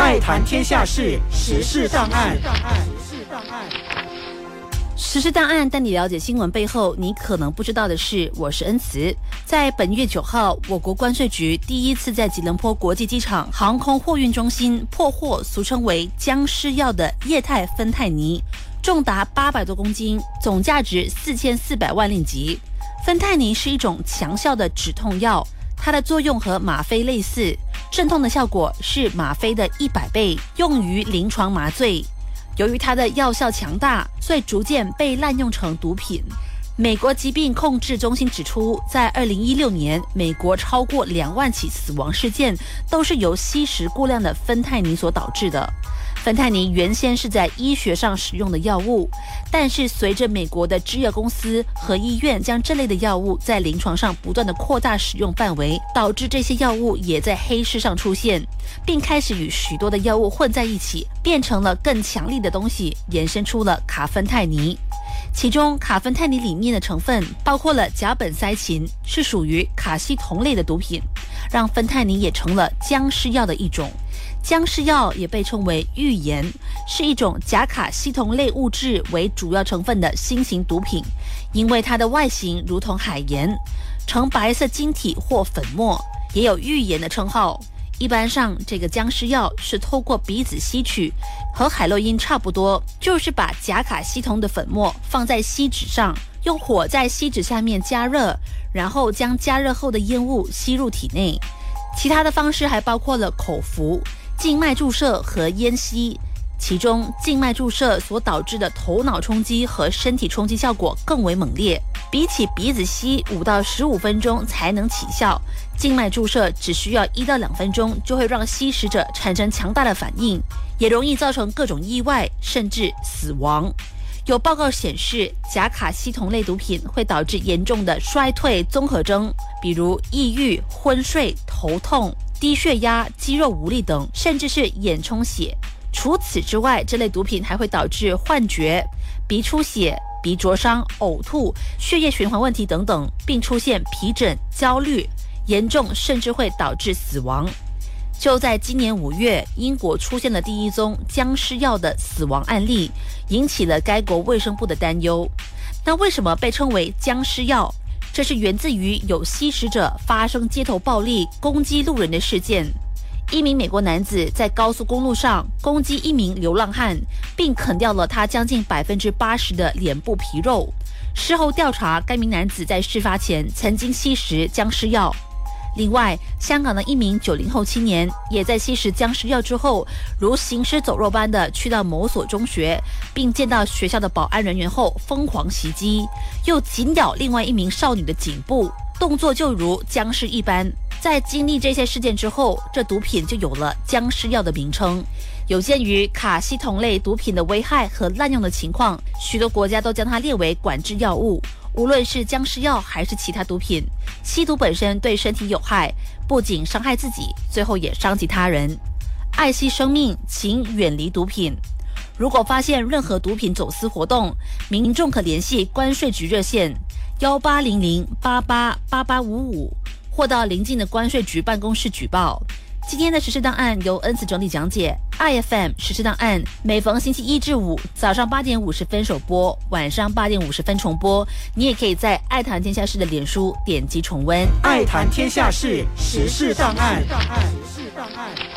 爱谈天下事，时事档案。时事档案带你了解新闻背后你可能不知道的事。我是恩慈。在本月九号，我国关税局第一次在吉隆坡国际机场航空货运中心破获俗称为“僵尸药”的液态芬太尼，重达八百多公斤，总价值四千四百万令吉。芬太尼是一种强效的止痛药，它的作用和吗啡类似，镇痛的效果是吗啡的一百倍，用于临床麻醉。由于它的药效强大，所以逐渐被滥用成毒品。美国疾病控制中心指出，在二零一六年，美国超过两万起死亡事件都是由吸食过量的芬太尼所导致的。芬太尼原先是在医学上使用的药物，但是随着美国的制药公司和医院将这类的药物在临床上不断的扩大使用范围，导致这些药物也在黑市上出现，并开始与许多的药物混在一起，变成了更强力的东西，延伸出了卡芬太尼。其中，卡芬太尼里面的成分包括了甲苯噻嗪，是属于卡西酮类的毒品，让芬太尼也成了僵尸药的一种。僵尸药也被称为预言，是一种甲卡西酮类物质为主要成分的新型毒品，因为它的外形如同海盐，呈白色晶体或粉末，也有预言的称号。一般上，这个僵尸药是透过鼻子吸取，和海洛因差不多，就是把甲卡西酮的粉末放在锡纸上，用火在锡纸下面加热，然后将加热后的烟雾吸入体内。其他的方式还包括了口服。静脉注射和烟吸，其中静脉注射所导致的头脑冲击和身体冲击效果更为猛烈，比起鼻子吸五到十五分钟才能起效，静脉注射只需要一到两分钟就会让吸食者产生强大的反应，也容易造成各种意外甚至死亡。有报告显示，甲卡西酮类毒品会导致严重的衰退综合征，比如抑郁、昏睡、头痛。低血压、肌肉无力等，甚至是眼充血。除此之外，这类毒品还会导致幻觉、鼻出血、鼻灼伤、呕吐、血液循环问题等等，并出现皮疹、焦虑，严重甚至会导致死亡。就在今年五月，英国出现了第一宗僵尸药的死亡案例，引起了该国卫生部的担忧。那为什么被称为僵尸药？这是源自于有吸食者发生街头暴力攻击路人的事件。一名美国男子在高速公路上攻击一名流浪汉，并啃掉了他将近百分之八十的脸部皮肉。事后调查，该名男子在事发前曾经吸食僵尸药。另外，香港的一名九零后青年也在吸食僵尸药之后，如行尸走肉般的去到某所中学，并见到学校的保安人员后疯狂袭击，又紧咬另外一名少女的颈部，动作就如僵尸一般。在经历这些事件之后，这毒品就有了僵尸药的名称。有鉴于卡西酮类毒品的危害和滥用的情况，许多国家都将它列为管制药物。无论是僵尸药还是其他毒品，吸毒本身对身体有害，不仅伤害自己，最后也伤及他人。爱惜生命，请远离毒品。如果发现任何毒品走私活动，民众可联系关税局热线幺八零零八八八八五五，或到邻近的关税局办公室举报。今天的实事档案由恩慈整理讲解。iFM 实事档案每逢星期一至五早上八点五十分首播，晚上八点五十分重播。你也可以在爱谈天下事的脸书点击重温。爱谈天下事实事档案。时事档案。